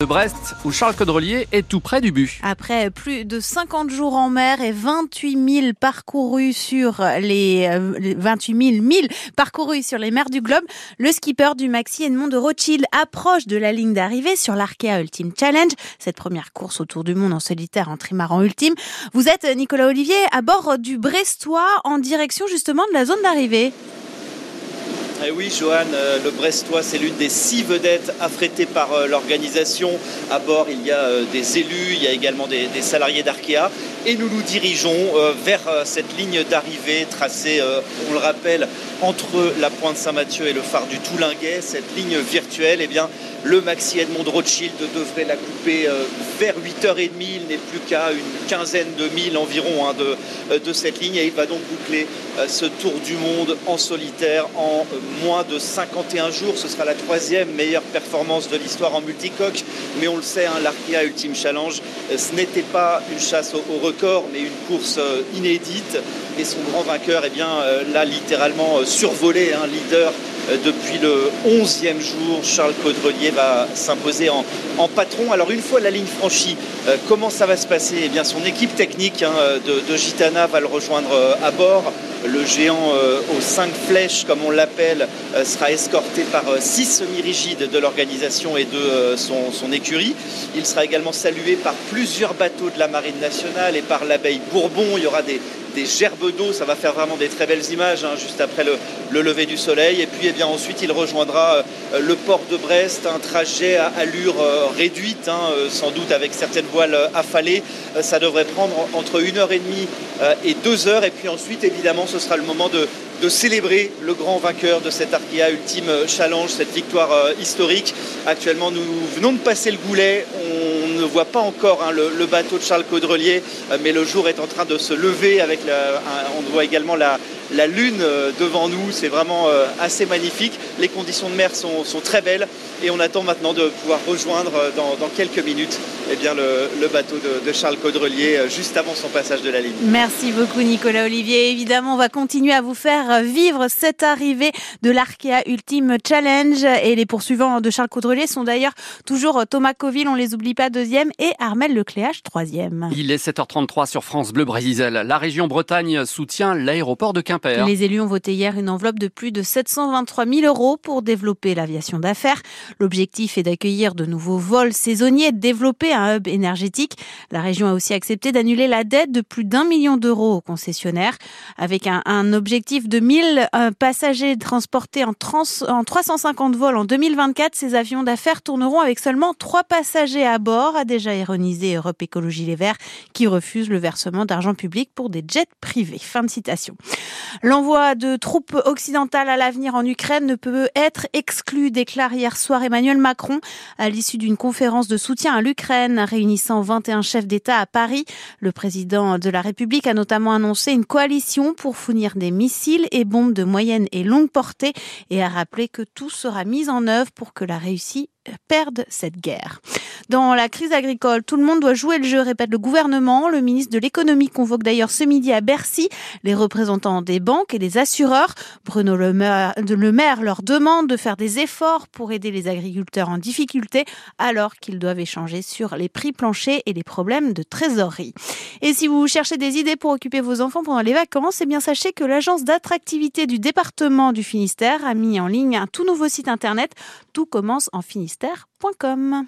de Brest où Charles Caudrelier est tout près du but. Après plus de 50 jours en mer et 28 000 parcourus sur les, 28 000 milles parcourus sur les mers du globe, le skipper du Maxi Edmond de Rothschild approche de la ligne d'arrivée sur l'Arkea Ultimate Challenge, cette première course autour du monde en solitaire en trimaran ultime. Vous êtes Nicolas Olivier à bord du Brestois en direction justement de la zone d'arrivée. Eh oui, Johan, euh, le Brestois, c'est l'une des six vedettes affrétées par euh, l'organisation. À bord, il y a euh, des élus, il y a également des, salariés d'Arkea. Et nous nous dirigeons vers cette ligne d'arrivée tracée, on le rappelle, entre la pointe Saint-Mathieu et le phare du Toulinguet. Cette ligne virtuelle, eh bien, le Maxi Edmond Rothschild devrait la couper vers 8h30. Il n'est plus qu'à une quinzaine de milles environ hein, euh, de, cette ligne et il va donc boucler ce tour du monde en solitaire en moins de 51 jours. Ce sera la troisième meilleure performance de l'histoire en multicoque. Mais on le sait, hein, l'Arkea Ultime Challenge, ce n'était pas une chasse au, record, mais une course inédite. Et son grand vainqueur, eh bien, l'a littéralement survolé, hein, leader euh, depuis le 11e jour. Charles Caudrelier va s'imposer en, patron. Alors une fois la ligne franchie, euh, comment ça va se passer? Eh bien son équipe technique hein, de, Gitana va le rejoindre euh, à bord. Le géant aux cinq flèches, comme on l'appelle, sera escorté par six semi-rigides de l'organisation et de son, écurie. Il sera également salué par plusieurs bateaux de la Marine nationale et par l'abeille Bourbon. Il y aura des, gerbes d'eau. Ça va faire vraiment des très belles images hein, juste après le, lever du soleil. Et puis eh bien, ensuite, il rejoindra euh, le port de Brest, un trajet à allure euh, réduite, hein, euh, sans doute avec certaines voiles affalées. ça devrait prendre entre 1h30 et 2h. Et puis ensuite, évidemment, ce sera le moment de, célébrer le grand vainqueur de cette Arkea Ultime Challenge, cette victoire historique. Actuellement, nous venons de passer le goulet. On ne voit pas encore hein, le, bateau de Charles Caudrelier, mais le jour est en train de se lever avec on voit également la, la lune euh, devant nous. C'est vraiment euh, assez magnifique. Les conditions de mer sont, très belles et on attend maintenant de pouvoir rejoindre euh, dans, quelques minutes eh bien, le, bateau de, Charles Caudrelier juste avant son passage de la ligne. Merci beaucoup Nicolas Olivier. Évidemment, on va continuer à vous faire vivre cette arrivée de l'Arkea Ultime Challenge et les poursuivants de Charles Caudrelier sont d'ailleurs toujours Thomas Coville, on les oublie pas, deuxième et Armel Lecléache, troisième. Il est 7h33 sur France Bleu Brésil. La région Bretagne soutient l'aéroport de Quimper. Les élus ont voté hier une enveloppe de plus de 723 000 euros pour développer l'aviation d'affaires. L'objectif est d'accueillir de nouveaux vols saisonniers et de développer un hub énergétique. La région a aussi accepté d'annuler la dette de plus d'un million d'euros aux concessionnaires. Avec un, objectif de 1000 euh, passagers transportés en, en 350 vols en 2024, ces avions d'affaires tourneront avec seulement trois passagers à bord, a déjà ironisé Europe Écologie Les Verts, qui refuse le versement d'argent public pour des jets privés. Fin de citation. L'envoi de troupes occidentales à l'avenir en Ukraine ne peut être exclu, déclare hier soir Emmanuel Macron à l'issue d'une conférence de soutien à l'Ukraine réunissant 21 chefs d'État à Paris. Le président de la République a notamment annoncé une coalition pour fournir des missiles et bombes de moyenne et longue portée et a rappelé que tout sera mis en œuvre pour que la réussite perdent cette guerre. Dans la crise agricole, tout le monde doit jouer le jeu, répète le gouvernement. Le ministre de l'économie convoque d'ailleurs ce midi à Bercy les représentants des banques et des assureurs. Bruno Le Maire, le maire leur demande de faire des efforts pour aider les agriculteurs en difficulté alors qu'ils doivent échanger sur les prix planchers et les problèmes de trésorerie. Et si vous cherchez des idées pour occuper vos enfants pendant les vacances, eh bien sachez que l'agence d'attractivité du département du Finistère a mis en ligne un tout nouveau site internet. Tout commence en Finistère ministère.com.